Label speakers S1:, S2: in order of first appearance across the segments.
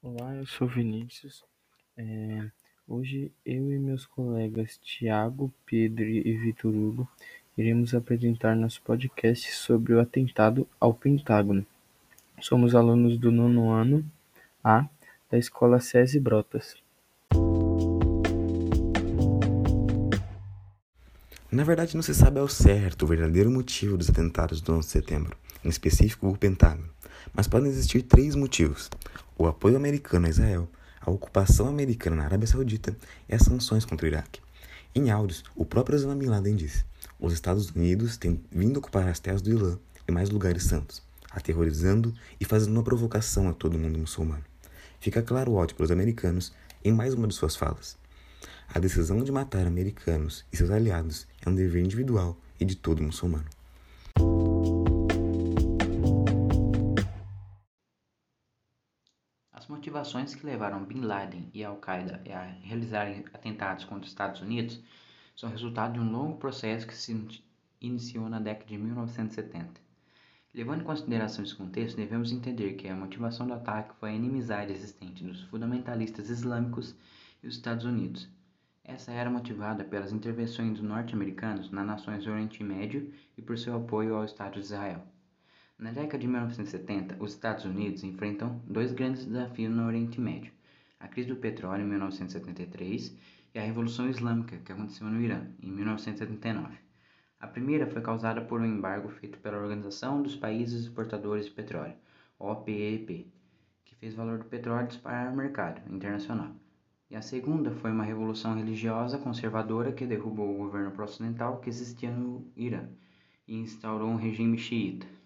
S1: Olá, eu sou Vinícius. É, hoje eu e meus colegas Tiago, Pedro e Vitor Hugo iremos apresentar nosso podcast sobre o atentado ao Pentágono. Somos alunos do nono ano A da Escola SESI Brotas.
S2: Na verdade, não se sabe ao certo o verdadeiro motivo dos atentados do 11 de setembro, em específico o Pentágono, mas podem existir três motivos: o apoio americano a Israel, a ocupação americana na Arábia Saudita e as sanções contra o Iraque. Em áudios, o próprio Osama Bin Laden disse: os Estados Unidos têm vindo ocupar as terras do Islã e mais lugares santos, aterrorizando e fazendo uma provocação a todo mundo muçulmano. Fica claro o ódio pelos americanos em mais uma de suas falas. A decisão de matar americanos e seus aliados é um dever individual e de todo muçulmano.
S3: Motivações que levaram Bin Laden e Al-Qaeda a realizarem atentados contra os Estados Unidos são resultado de um longo processo que se iniciou na década de 1970. Levando em consideração esse contexto, devemos entender que a motivação do ataque foi a inimizade existente dos fundamentalistas islâmicos e os Estados Unidos. Essa era motivada pelas intervenções dos norte-americanos nas nações do Oriente Médio e por seu apoio ao Estado de Israel. Na década de 1970, os Estados Unidos enfrentam dois grandes desafios no Oriente Médio: a crise do petróleo em 1973 e a Revolução Islâmica, que aconteceu no Irã em 1979. A primeira foi causada por um embargo feito pela Organização dos Países Exportadores de Petróleo, OPEP, que fez o valor do petróleo disparar no mercado internacional. E a segunda foi uma revolução religiosa conservadora que derrubou o governo pró-ocidental que existia no Irã e instaurou um regime xiita.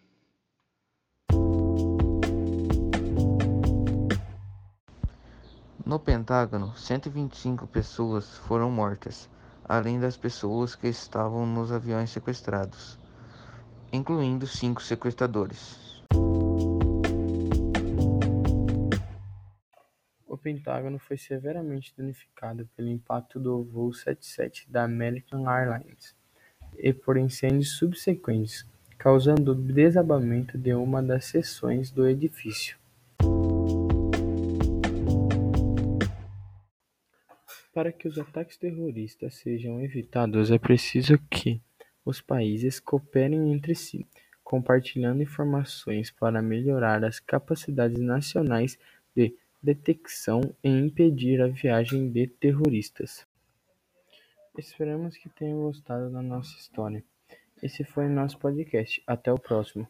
S4: No Pentágono, 125 pessoas foram mortas, além das pessoas que estavam nos aviões sequestrados, incluindo cinco sequestradores.
S1: O Pentágono foi severamente danificado pelo impacto do voo 77 da American Airlines e por incêndios subsequentes, causando o desabamento de uma das seções do edifício. Para que os ataques terroristas sejam evitados, é preciso que os países cooperem entre si, compartilhando informações para melhorar as capacidades nacionais de detecção e impedir a viagem de terroristas. Esperamos que tenham gostado da nossa história. Esse foi o nosso podcast. Até o próximo.